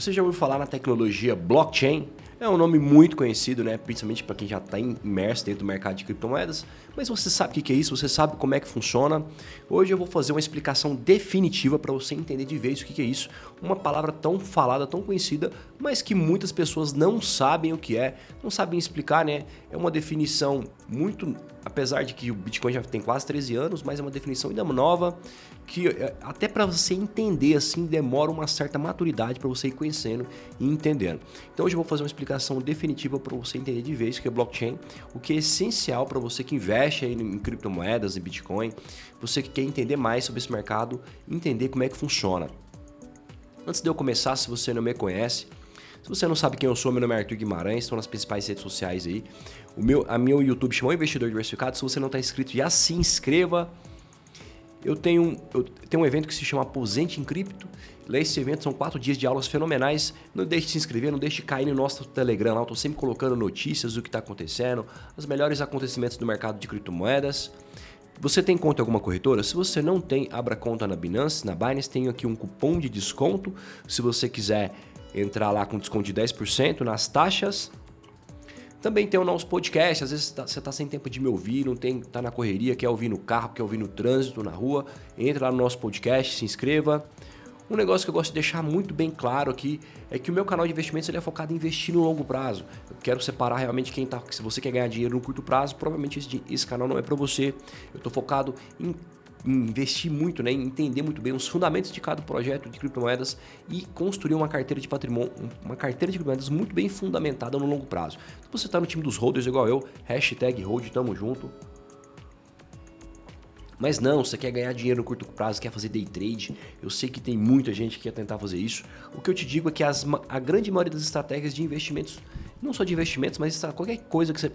Você já ouviu falar na tecnologia blockchain? É um nome muito conhecido, né? principalmente para quem já está imerso dentro do mercado de criptomoedas. Mas você sabe o que é isso? Você sabe como é que funciona? Hoje eu vou fazer uma explicação definitiva para você entender de vez o que é isso. Uma palavra tão falada, tão conhecida, mas que muitas pessoas não sabem o que é, não sabem explicar, né? É uma definição muito, apesar de que o Bitcoin já tem quase 13 anos, mas é uma definição ainda nova que é, até para você entender assim demora uma certa maturidade para você ir conhecendo e entendendo. Então hoje eu vou fazer uma explicação definitiva para você entender de vez o que é blockchain, o que é essencial para você que investe em criptomoedas, em Bitcoin, você que quer entender mais sobre esse mercado, entender como é que funciona. Antes de eu começar, se você não me conhece, se você não sabe quem eu sou, meu nome é Arthur Guimarães, estou nas principais redes sociais aí. O meu, a meu YouTube chamou Investidor Diversificado. Se você não está inscrito, já se inscreva eu tenho, eu tenho um evento que se chama Aposente em Cripto. Esse evento são quatro dias de aulas fenomenais. Não deixe de se inscrever, não deixe de cair no nosso Telegram lá. Eu estou sempre colocando notícias do que está acontecendo, os melhores acontecimentos do mercado de criptomoedas. Você tem conta em alguma corretora? Se você não tem, abra conta na Binance, na Binance. Tenho aqui um cupom de desconto. Se você quiser entrar lá com desconto de 10% nas taxas, também tem o nosso podcast, às vezes você está tá sem tempo de me ouvir, não tem, tá na correria, quer ouvir no carro, quer ouvir no trânsito, na rua, entra lá no nosso podcast, se inscreva. Um negócio que eu gosto de deixar muito bem claro aqui é que o meu canal de investimentos ele é focado em investir no longo prazo. Eu quero separar realmente quem tá. Se você quer ganhar dinheiro no curto prazo, provavelmente esse, esse canal não é para você. Eu estou focado em investir muito, né, entender muito bem os fundamentos de cada projeto de criptomoedas e construir uma carteira de patrimônio, uma carteira de criptomoedas muito bem fundamentada no longo prazo. Se você está no time dos holders igual eu, hashtag hold, tamo junto. Mas não, você quer ganhar dinheiro no curto prazo, quer fazer day trade. Eu sei que tem muita gente que quer tentar fazer isso. O que eu te digo é que as, a grande maioria das estratégias de investimentos não só de investimentos, mas qualquer coisa que você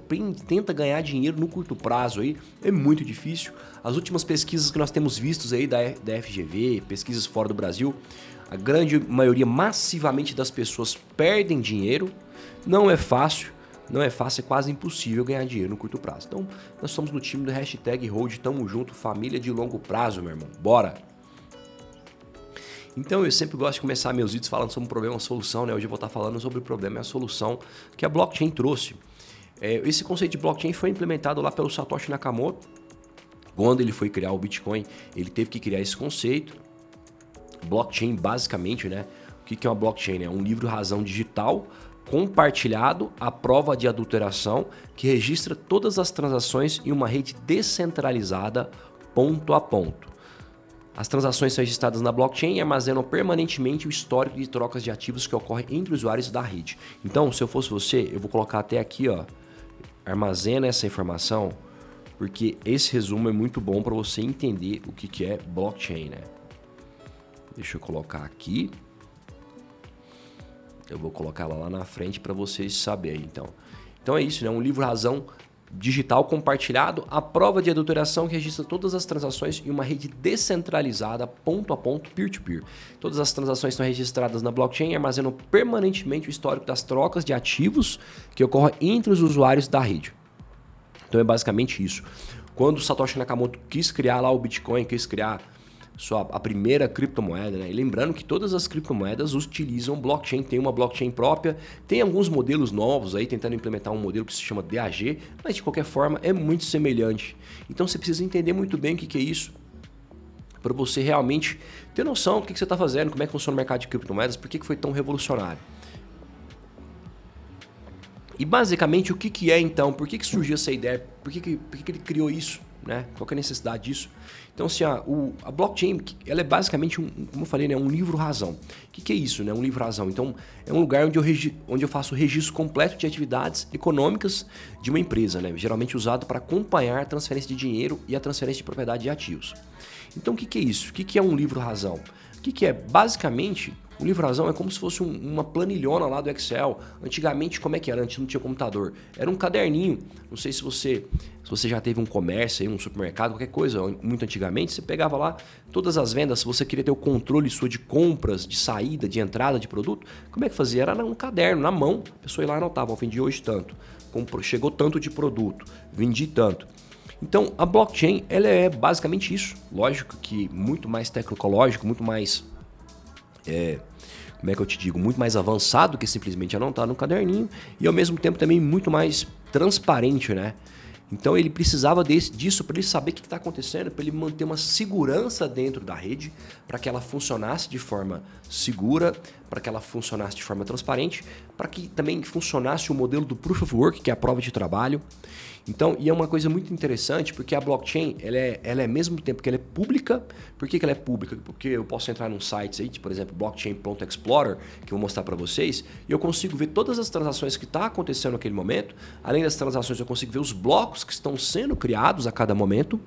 tenta ganhar dinheiro no curto prazo aí, é muito difícil. As últimas pesquisas que nós temos vistos aí da, da FGV, pesquisas fora do Brasil, a grande maioria, massivamente das pessoas perdem dinheiro. Não é fácil, não é fácil, é quase impossível ganhar dinheiro no curto prazo. Então, nós somos no time do hashtag Hold, tamo junto, família de longo prazo, meu irmão. Bora! Então eu sempre gosto de começar meus vídeos falando sobre um problema e solução, né? Hoje eu vou estar falando sobre o problema e a solução que a blockchain trouxe. É, esse conceito de blockchain foi implementado lá pelo Satoshi Nakamoto. Quando ele foi criar o Bitcoin, ele teve que criar esse conceito. Blockchain, basicamente, né? O que é uma blockchain? É um livro razão digital compartilhado à prova de adulteração que registra todas as transações em uma rede descentralizada ponto a ponto. As transações são registradas na blockchain e armazenam permanentemente o histórico de trocas de ativos que ocorre entre usuários da rede. Então, se eu fosse você, eu vou colocar até aqui, ó, armazena essa informação, porque esse resumo é muito bom para você entender o que, que é blockchain, né? Deixa eu colocar aqui. Eu vou colocar ela lá na frente para vocês saberem, então. Então é isso, né? Um livro razão digital compartilhado, a prova de adulteração que registra todas as transações em uma rede descentralizada, ponto a ponto, peer-to-peer. -peer. Todas as transações estão registradas na blockchain e armazenam permanentemente o histórico das trocas de ativos que ocorrem entre os usuários da rede. Então é basicamente isso. Quando Satoshi Nakamoto quis criar lá o Bitcoin, quis criar sua, a primeira criptomoeda, né? E lembrando que todas as criptomoedas utilizam blockchain, tem uma blockchain própria, tem alguns modelos novos aí tentando implementar um modelo que se chama DAG, mas de qualquer forma é muito semelhante. Então você precisa entender muito bem o que, que é isso para você realmente ter noção do que, que você está fazendo, como é que funciona o mercado de criptomoedas, por que, que foi tão revolucionário. E basicamente o que, que é então, por que, que surgiu essa ideia, por que, que, por que, que ele criou isso? Né? Qual é a necessidade disso? Então, assim, a, o, a blockchain, ela é basicamente, um, como eu falei, né, um livro-razão. O que, que, é isso, né? Um livro-razão. Então, é um lugar onde eu, regi, onde eu faço o registro completo de atividades econômicas de uma empresa, né? Geralmente usado para acompanhar a transferência de dinheiro e a transferência de propriedade de ativos. Então, o que, que é isso? O que, que é um livro-razão? O que, que é? Basicamente, o livro-razão é como se fosse um, uma planilhona lá do Excel. Antigamente, como é que era? Antes não tinha computador. Era um caderninho. Não sei se você se você já teve um comércio, aí, um supermercado, qualquer coisa. Muito antigamente, você pegava lá todas as vendas. Se você queria ter o controle sua de compras, de saída, de entrada de produto, como é que fazia? Era um caderno, na mão. A pessoa ia lá e anotava, vendi hoje tanto. Chegou tanto de produto, vendi tanto. Então, a blockchain ela é basicamente isso. Lógico que muito mais tecnológico, muito mais é, como é que eu te digo, muito mais avançado que simplesmente anotar no caderninho e ao mesmo tempo também muito mais transparente, né? Então ele precisava desse, disso para ele saber o que está acontecendo, para ele manter uma segurança dentro da rede, para que ela funcionasse de forma segura, para que ela funcionasse de forma transparente, para que também funcionasse o modelo do Proof of Work, que é a prova de trabalho. Então, e é uma coisa muito interessante, porque a blockchain, ela é, ela é ao mesmo tempo que ela é pública. Por que, que ela é pública? Porque eu posso entrar num site aí, por exemplo, blockchain.explorer, que eu vou mostrar para vocês, e eu consigo ver todas as transações que estão tá acontecendo naquele momento. Além das transações, eu consigo ver os blocos que estão sendo criados a cada momento.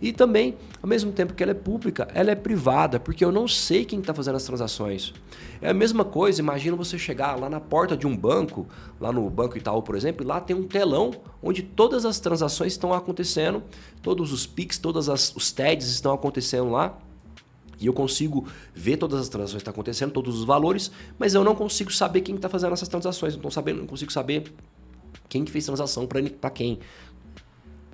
E também, ao mesmo tempo que ela é pública, ela é privada, porque eu não sei quem está fazendo as transações. É a mesma coisa, imagina você chegar lá na porta de um banco, lá no Banco Itaú, por exemplo, e lá tem um telão onde todas as transações estão acontecendo, todos os PIX, todos os TEDs estão acontecendo lá. E eu consigo ver todas as transações que estão acontecendo, todos os valores, mas eu não consigo saber quem está fazendo essas transações. Não, sabendo, não consigo saber quem que fez transação para quem.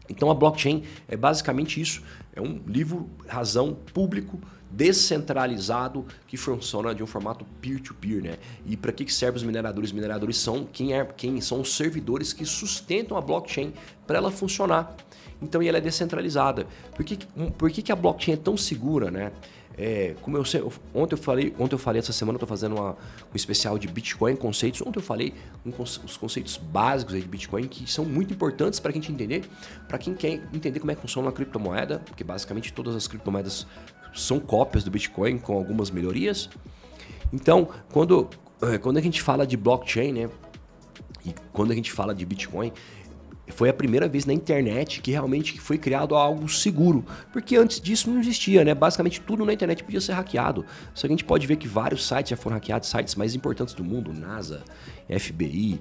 Então a blockchain é basicamente isso, é um livro razão público descentralizado que funciona de um formato peer-to-peer, -peer, né? E para que servem os mineradores? Os mineradores são quem, é, quem são os servidores que sustentam a blockchain para ela funcionar. Então, ela é descentralizada. Por que, por que, que a blockchain é tão segura, né? É, como eu sei, ontem eu falei, ontem eu falei essa semana eu estou fazendo uma, um especial de Bitcoin conceitos. Ontem eu falei um, os conceitos básicos de Bitcoin que são muito importantes para a gente entender, para quem quer entender como é que funciona uma criptomoeda, porque basicamente todas as criptomoedas são cópias do Bitcoin com algumas melhorias. Então, quando, é, quando a gente fala de blockchain, né, e quando a gente fala de Bitcoin, foi a primeira vez na internet que realmente foi criado algo seguro, porque antes disso não existia, né? Basicamente tudo na internet podia ser hackeado. Só que a gente pode ver que vários sites já foram hackeados, sites mais importantes do mundo, NASA, FBI,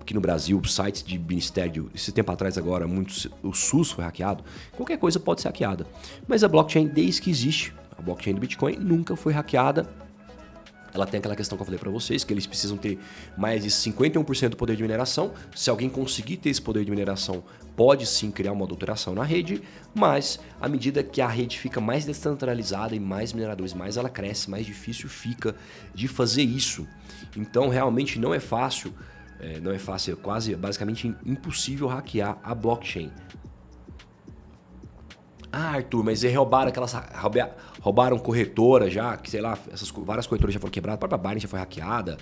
aqui no Brasil, sites de ministério, esse tempo atrás agora, muitos, o SUS foi hackeado. Qualquer coisa pode ser hackeada. Mas a blockchain, desde que existe, a blockchain do Bitcoin nunca foi hackeada ela tem aquela questão que eu falei para vocês, que eles precisam ter mais de 51% do poder de mineração. Se alguém conseguir ter esse poder de mineração, pode sim criar uma adulteração na rede, mas à medida que a rede fica mais descentralizada e mais mineradores, mais ela cresce, mais difícil fica de fazer isso. Então realmente não é fácil, é, não é fácil, é quase basicamente impossível hackear a blockchain. Ah, Arthur, mas eles roubaram aquelas. Roubaram corretora já, que sei lá, essas várias corretoras já foram quebradas, a própria Binance já foi hackeada.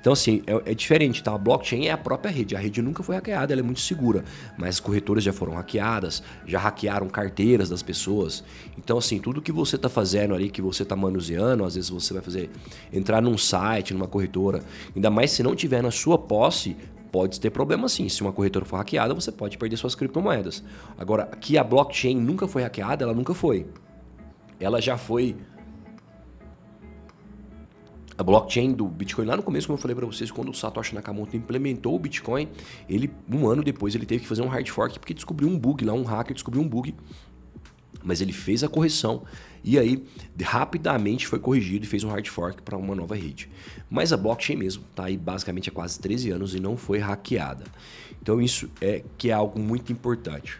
Então, assim, é, é, diferente, tá? A blockchain é a própria rede. A rede nunca foi hackeada, ela é muito segura. Mas as corretoras já foram hackeadas, já hackearam carteiras das pessoas. Então, assim, tudo que você está fazendo ali, que você está manuseando, às vezes você vai fazer entrar num site, numa corretora, ainda mais se não tiver na sua posse, pode ter problema sim. Se uma corretora for hackeada, você pode perder suas criptomoedas. Agora, que a blockchain nunca foi hackeada, ela nunca foi. Ela já foi. A blockchain do Bitcoin, lá no começo, como eu falei para vocês, quando o Satoshi Nakamoto implementou o Bitcoin, ele um ano depois ele teve que fazer um hard fork porque descobriu um bug lá, um hacker descobriu um bug mas ele fez a correção e aí rapidamente foi corrigido e fez um hard fork para uma nova rede. Mas a blockchain mesmo está aí basicamente há quase 13 anos e não foi hackeada. Então isso é que é algo muito importante.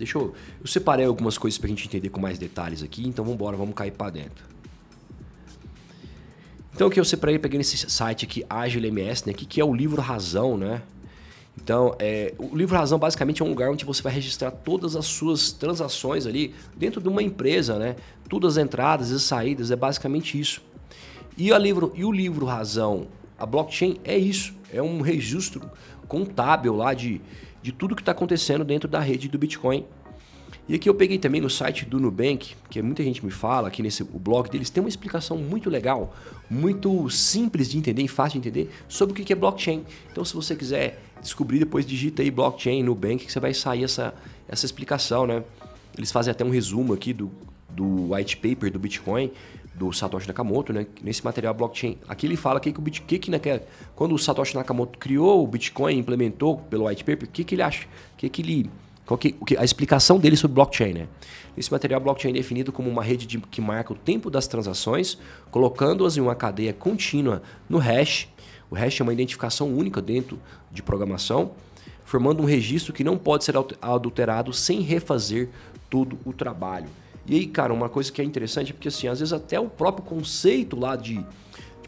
Deixa eu, eu separei algumas coisas para a gente entender com mais detalhes aqui, então vamos embora, vamos cair para dentro. Então o que eu separei, peguei nesse site aqui, AgilMS, né, que, que é o livro Razão, né? Então, é, o livro Razão basicamente é um lugar onde você vai registrar todas as suas transações ali dentro de uma empresa, né? Todas as entradas e saídas, é basicamente isso. E, a livro, e o livro Razão, a blockchain é isso, é um registro contábil lá de, de tudo que está acontecendo dentro da rede do Bitcoin. E aqui eu peguei também no site do Nubank, que muita gente me fala, aqui nesse o blog deles, tem uma explicação muito legal, muito simples de entender e fácil de entender sobre o que é blockchain. Então, se você quiser descobrir, depois digita aí blockchain Nubank, que você vai sair essa, essa explicação, né? Eles fazem até um resumo aqui do, do white paper do Bitcoin, do Satoshi Nakamoto, né? Nesse material blockchain. Aqui ele fala que, que o Bitcoin, que, que, né, quando o Satoshi Nakamoto criou o Bitcoin, implementou pelo white paper, o que, que ele acha? Que, que ele qual que, a explicação dele sobre blockchain, né? Esse material blockchain é definido como uma rede de, que marca o tempo das transações, colocando-as em uma cadeia contínua no hash. O hash é uma identificação única dentro de programação, formando um registro que não pode ser adulterado sem refazer todo o trabalho. E aí, cara, uma coisa que é interessante é porque, assim, às vezes até o próprio conceito lá de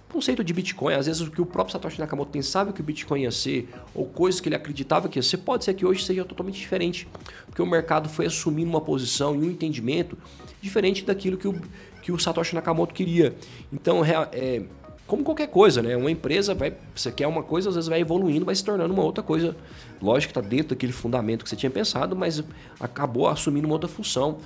conceito de Bitcoin, às vezes o que o próprio Satoshi Nakamoto pensava que o Bitcoin ia ser, ou coisas que ele acreditava que ia ser, pode ser que hoje seja totalmente diferente, porque o mercado foi assumindo uma posição e um entendimento diferente daquilo que o, que o Satoshi Nakamoto queria. Então, é, como qualquer coisa, né? Uma empresa vai, você quer uma coisa, às vezes vai evoluindo, vai se tornando uma outra coisa. Lógico que está dentro daquele fundamento que você tinha pensado, mas acabou assumindo uma outra função.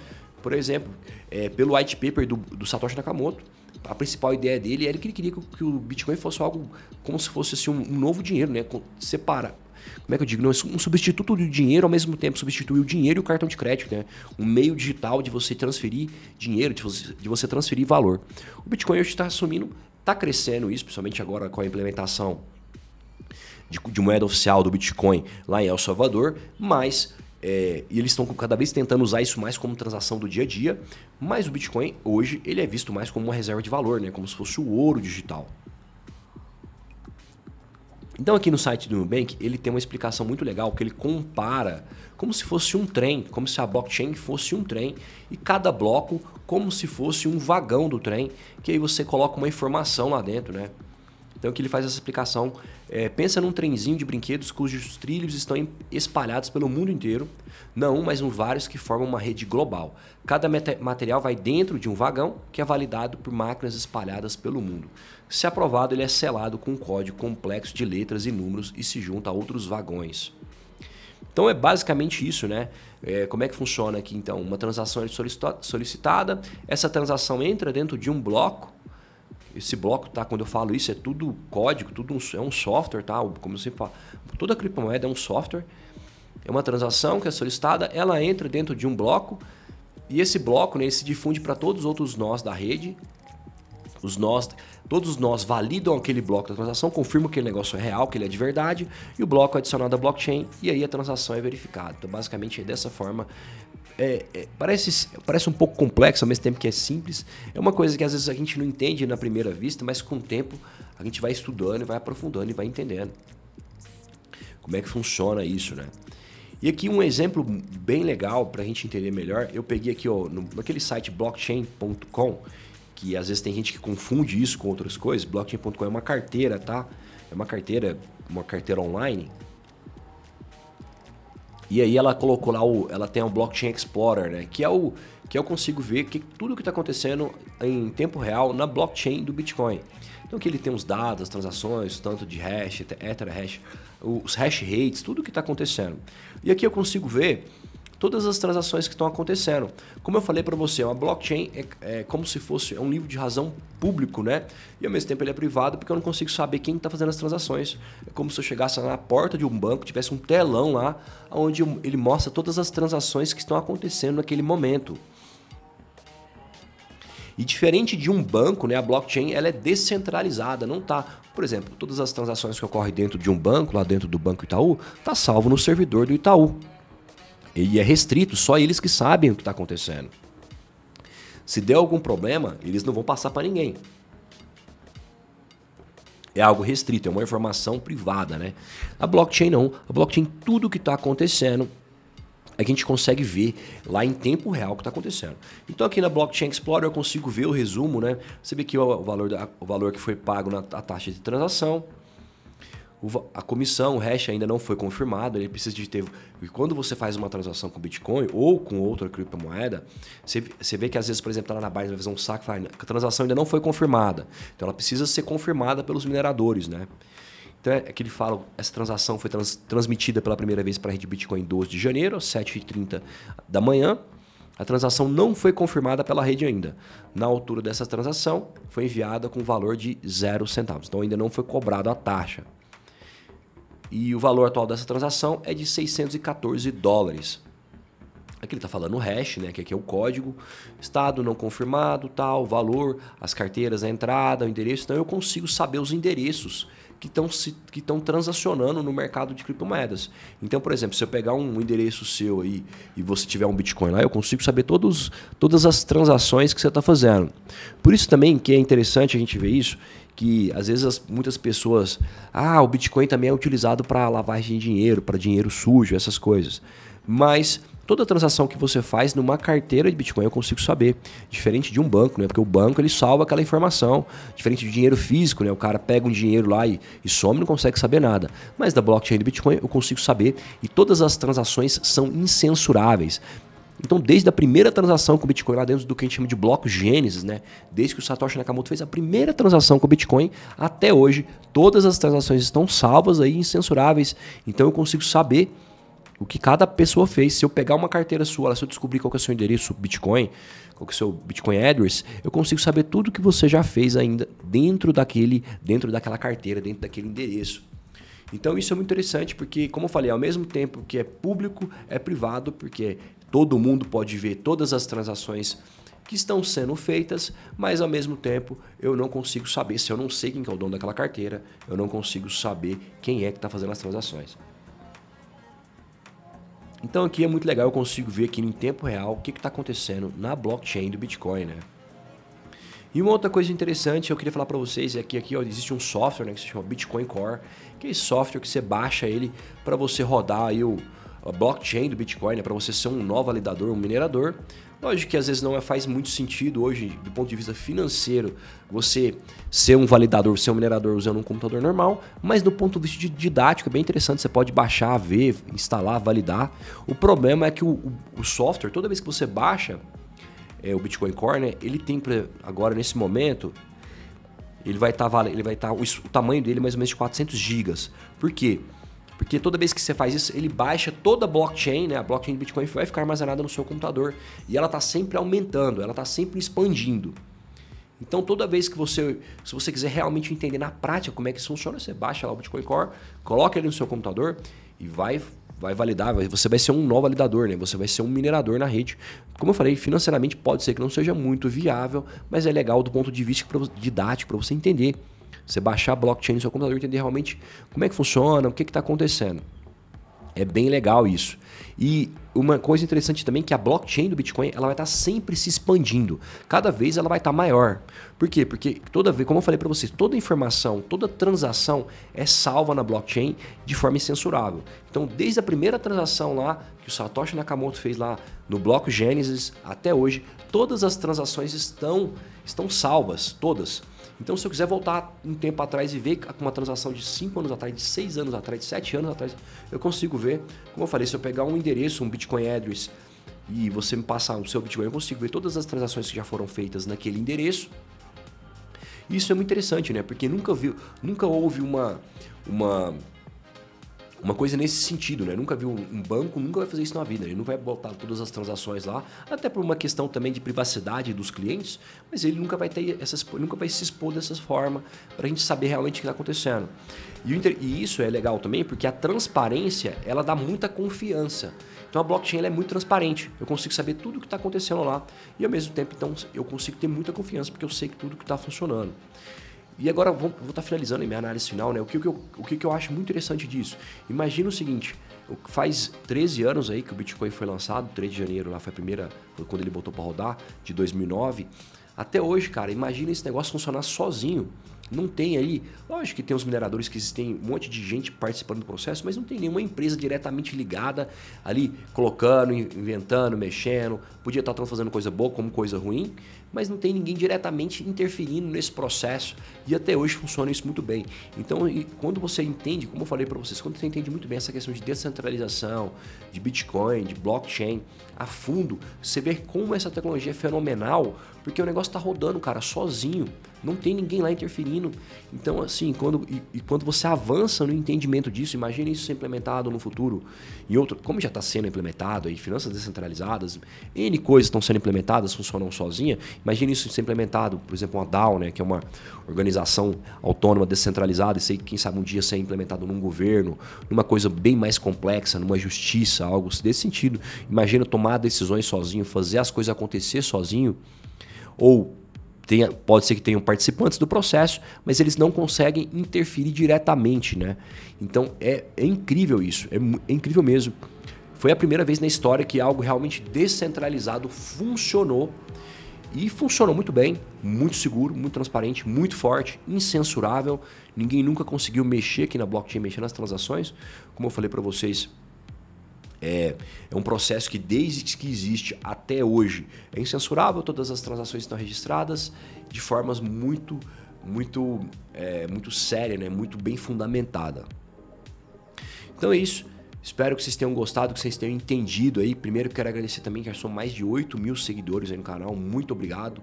Por exemplo, é, pelo white paper do, do Satoshi Nakamoto, a principal ideia dele era que ele queria que o Bitcoin fosse algo como se fosse assim, um, novo dinheiro, né? Separa. Como é que eu digo? Não, um substituto do dinheiro ao mesmo tempo substituir o dinheiro e o cartão de crédito, né? Um meio digital de você transferir dinheiro, de você, de você transferir valor. O Bitcoin hoje está assumindo, está crescendo isso, principalmente agora com a implementação de, de moeda oficial do Bitcoin lá em El Salvador, mas é, e eles estão cada vez tentando usar isso mais como transação do dia a dia, mas o Bitcoin hoje ele é visto mais como uma reserva de valor, né? como se fosse o ouro digital. Então aqui no site do Nubank ele tem uma explicação muito legal que ele compara como se fosse um trem, como se a blockchain fosse um trem e cada bloco como se fosse um vagão do trem, que aí você coloca uma informação lá dentro, né? Então que ele faz essa explicação. É, pensa num trenzinho de brinquedos cujos trilhos estão espalhados pelo mundo inteiro, não um, mas um vários que formam uma rede global. Cada material vai dentro de um vagão que é validado por máquinas espalhadas pelo mundo. Se aprovado, ele é selado com um código complexo de letras e números e se junta a outros vagões. Então é basicamente isso, né? É, como é que funciona aqui então? Uma transação é solicitada, essa transação entra dentro de um bloco esse bloco, tá? Quando eu falo isso, é tudo código, tudo um, é um software, tá? Como você fala, toda criptomoeda é um software. É uma transação que é solicitada, ela entra dentro de um bloco e esse bloco, né, se difunde para todos os outros nós da rede. Os nós, todos nós validam aquele bloco da transação, confirmam que aquele negócio é real, que ele é de verdade, e o bloco é adicionado à blockchain e aí a transação é verificada. Então, basicamente, é dessa forma é, é, parece, parece um pouco complexo ao mesmo tempo que é simples. É uma coisa que às vezes a gente não entende na primeira vista, mas com o tempo a gente vai estudando, vai aprofundando e vai entendendo como é que funciona isso, né? E aqui um exemplo bem legal para a gente entender melhor, eu peguei aqui ó, no, naquele site blockchain.com, que às vezes tem gente que confunde isso com outras coisas. Blockchain.com é uma carteira, tá? É uma carteira, uma carteira online e aí ela colocou lá o, ela tem o Blockchain Explorer, né? Que é o que eu consigo ver que tudo que está acontecendo em tempo real na blockchain do Bitcoin. Então que ele tem os dados, as transações, tanto de hash, ether hash, os hash rates, tudo que está acontecendo. E aqui eu consigo ver todas as transações que estão acontecendo. Como eu falei para você, uma blockchain é, é, como se fosse é um livro de razão público, né? E ao mesmo tempo ele é privado porque eu não consigo saber quem está fazendo as transações. É como se eu chegasse na porta de um banco, tivesse um telão lá, onde ele mostra todas as transações que estão acontecendo naquele momento. E diferente de um banco, né, a blockchain ela é descentralizada, não tá. Por exemplo, todas as transações que ocorrem dentro de um banco, lá dentro do Banco Itaú, tá salvo no servidor do Itaú. E é restrito, só eles que sabem o que está acontecendo. Se der algum problema, eles não vão passar para ninguém. É algo restrito, é uma informação privada, né? A blockchain não. A blockchain, tudo que está acontecendo, a gente consegue ver lá em tempo real o que está acontecendo. Então aqui na Blockchain Explorer eu consigo ver o resumo, né? Você vê aqui o valor, o valor que foi pago na taxa de transação, a comissão, o hash ainda não foi confirmado, ele precisa de ter. E quando você faz uma transação com Bitcoin ou com outra criptomoeda, você, você vê que às vezes, por exemplo, tá lá na Binance vai fazer um saco e fala, a transação ainda não foi confirmada. Então ela precisa ser confirmada pelos mineradores, né? Então é que ele fala, essa transação foi trans, transmitida pela primeira vez para a rede Bitcoin 12 de janeiro, às 7h30 da manhã. A transação não foi confirmada pela rede ainda. Na altura dessa transação, foi enviada com valor de zero centavos. Então ainda não foi cobrado a taxa. E o valor atual dessa transação é de 614 dólares. Aqui ele está falando o hash, né? que aqui é o código, estado não confirmado, tal, valor, as carteiras, a entrada, o endereço. Então eu consigo saber os endereços que estão que estão transacionando no mercado de criptomoedas. Então, por exemplo, se eu pegar um endereço seu aí e você tiver um Bitcoin lá, eu consigo saber todos, todas as transações que você está fazendo. Por isso também que é interessante a gente ver isso, que às vezes as, muitas pessoas, ah, o Bitcoin também é utilizado para lavagem de dinheiro, para dinheiro sujo, essas coisas. Mas Toda transação que você faz numa carteira de Bitcoin eu consigo saber, diferente de um banco, né? Porque o banco ele salva aquela informação, diferente de dinheiro físico, né? O cara pega um dinheiro lá e, e some, não consegue saber nada. Mas da blockchain do Bitcoin eu consigo saber e todas as transações são incensuráveis. Então, desde a primeira transação com o Bitcoin, lá dentro do que a gente chama de bloco Gênesis, né? Desde que o Satoshi Nakamoto fez a primeira transação com o Bitcoin até hoje, todas as transações estão salvas aí, incensuráveis. Então, eu consigo saber o que cada pessoa fez. Se eu pegar uma carteira sua, se eu descobrir qual é o seu endereço Bitcoin, qual é o seu Bitcoin address, eu consigo saber tudo que você já fez ainda dentro daquele, dentro daquela carteira, dentro daquele endereço. Então isso é muito interessante porque, como eu falei, ao mesmo tempo que é público, é privado, porque todo mundo pode ver todas as transações que estão sendo feitas, mas ao mesmo tempo eu não consigo saber, se eu não sei quem é o dono daquela carteira, eu não consigo saber quem é que está fazendo as transações. Então aqui é muito legal, eu consigo ver aqui em tempo real o que está acontecendo na blockchain do Bitcoin, né? E uma outra coisa interessante eu queria falar para vocês é que aqui ó, existe um software né, que se chama Bitcoin Core, que é software que você baixa ele para você rodar aí o, a blockchain do Bitcoin, né, para você ser um nó validador, um minerador. Lógico que às vezes não é, faz muito sentido hoje, do ponto de vista financeiro, você ser um validador, ser um minerador usando um computador normal, mas do ponto de vista didático é bem interessante, você pode baixar, ver, instalar, validar. O problema é que o, o, o software, toda vez que você baixa, é, o Bitcoin Core, né, ele tem agora nesse momento, ele vai estar tá, ele vai estar tá, o, o, tamanho dele é mais ou menos de 400 gigas. Por quê? Porque toda vez que você faz isso, ele baixa toda a blockchain, né? A blockchain do Bitcoin vai ficar armazenada no seu computador e ela está sempre aumentando, ela está sempre expandindo. Então toda vez que você, se você quiser realmente entender na prática como é que isso funciona, você baixa lá o Bitcoin Core, coloca ele no seu computador e vai vai validar, você vai ser um nó validador, né? Você vai ser um minerador na rede. Como eu falei, financeiramente pode ser que não seja muito viável, mas é legal do ponto de vista didático para você entender. Você baixar a blockchain no seu computador e entender realmente como é que funciona, o que está acontecendo. É bem legal isso. E uma coisa interessante também é que a blockchain do Bitcoin ela vai estar tá sempre se expandindo. Cada vez ela vai estar tá maior. Por quê? Porque toda vez, como eu falei para vocês, toda informação, toda transação é salva na blockchain de forma incensurável. Então, desde a primeira transação lá que o Satoshi Nakamoto fez lá no bloco Genesis até hoje, todas as transações estão estão salvas, todas. Então, se eu quiser voltar um tempo atrás e ver uma transação de 5 anos atrás, de 6 anos atrás, de 7 anos atrás, eu consigo ver. Como eu falei, se eu pegar um endereço, um Bitcoin address, e você me passar o seu Bitcoin, eu consigo ver todas as transações que já foram feitas naquele endereço. Isso é muito interessante, né? Porque nunca viu, nunca houve uma, uma uma coisa nesse sentido, né? Nunca viu um banco, nunca vai fazer isso na vida. Ele não vai botar todas as transações lá, até por uma questão também de privacidade dos clientes, mas ele nunca vai ter essas, nunca vai se expor dessa forma para a gente saber realmente o que está acontecendo. E, e, isso é legal também porque a transparência ela dá muita confiança. Então a blockchain é muito transparente. Eu consigo saber tudo o que está acontecendo lá e ao mesmo tempo então eu consigo ter muita confiança porque eu sei que tudo que está funcionando. E agora vou estar tá finalizando minha análise final, né? O que, que, eu, o que, que eu acho muito interessante disso? Imagina o seguinte, faz 13 anos aí que o Bitcoin foi lançado, 3 de janeiro lá foi a primeira, quando ele botou para rodar, de 2009. Até hoje, cara, imagina esse negócio funcionar sozinho. Não tem aí, lógico que tem os mineradores que existem um monte de gente participando do processo, mas não tem nenhuma empresa diretamente ligada ali, colocando, inventando, mexendo. Podia estar fazendo coisa boa como coisa ruim, mas não tem ninguém diretamente interferindo nesse processo e até hoje funciona isso muito bem. Então, quando você entende, como eu falei para vocês, quando você entende muito bem essa questão de descentralização, de Bitcoin, de blockchain a fundo, você vê como essa tecnologia é fenomenal, porque o negócio está rodando, cara, sozinho. Não tem ninguém lá interferindo. Então, assim, quando, e, e quando você avança no entendimento disso, imagine isso ser implementado no futuro em outro. Como já está sendo implementado aí, finanças descentralizadas, N coisas estão sendo implementadas, funcionam sozinha. Imagine isso ser implementado, por exemplo, uma DAO, né, que é uma organização autônoma descentralizada, e sei quem sabe um dia ser implementado num governo, numa coisa bem mais complexa, numa justiça, algo desse sentido. Imagina tomar decisões sozinho, fazer as coisas acontecer sozinho, ou tenha, pode ser que tenham participantes do processo, mas eles não conseguem interferir diretamente, né? Então é, é incrível isso, é, é incrível mesmo. Foi a primeira vez na história que algo realmente descentralizado funcionou e funcionou muito bem, muito seguro, muito transparente, muito forte, incensurável. Ninguém nunca conseguiu mexer aqui na blockchain, mexer nas transações. Como eu falei para vocês, É, é um processo que desde que existe até hoje é incensurável, todas as transações estão registradas de formas muito, muito, é, muito séria, né? muito bem fundamentada. Então é isso. Espero que vocês tenham gostado, que vocês tenham entendido aí. Primeiro quero agradecer também que já são mais de 8 mil seguidores aí no canal. Muito obrigado.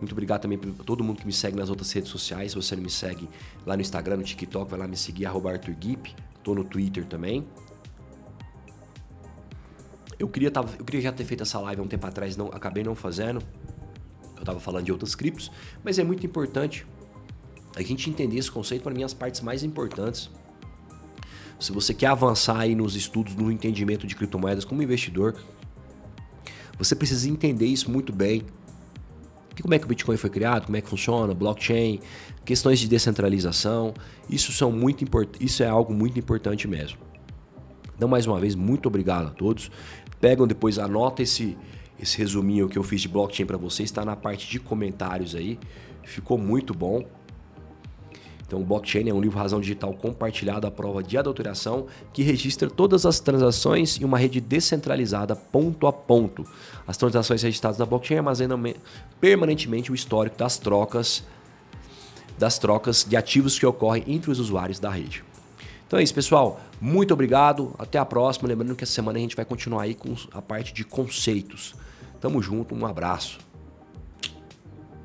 Muito obrigado também para todo mundo que me segue nas outras redes sociais. Se você não me segue lá no Instagram, no TikTok, vai lá me seguir, arroba Arthur Gip. Tô no Twitter também. Eu queria, tava, eu queria já ter feito essa live há um tempo atrás, não, acabei não fazendo. Eu estava falando de outros criptos, mas é muito importante a gente entender esse conceito para mim as partes mais importantes. Se você quer avançar aí nos estudos, no entendimento de criptomoedas como investidor, você precisa entender isso muito bem. Como é que o Bitcoin foi criado, como é que funciona, blockchain, questões de descentralização, isso são muito isso é algo muito importante mesmo. Então, mais uma vez, muito obrigado a todos. Pegam depois, anota esse esse resuminho que eu fiz de blockchain para vocês, está na parte de comentários aí. Ficou muito bom. Então, blockchain é um livro razão digital compartilhado à prova de adulteração que registra todas as transações em uma rede descentralizada ponto a ponto. As transações registradas na blockchain armazenam permanentemente o histórico das trocas das trocas de ativos que ocorrem entre os usuários da rede. Então é isso, pessoal. Muito obrigado. Até a próxima. Lembrando que essa semana a gente vai continuar aí com a parte de conceitos. Tamo junto, um abraço.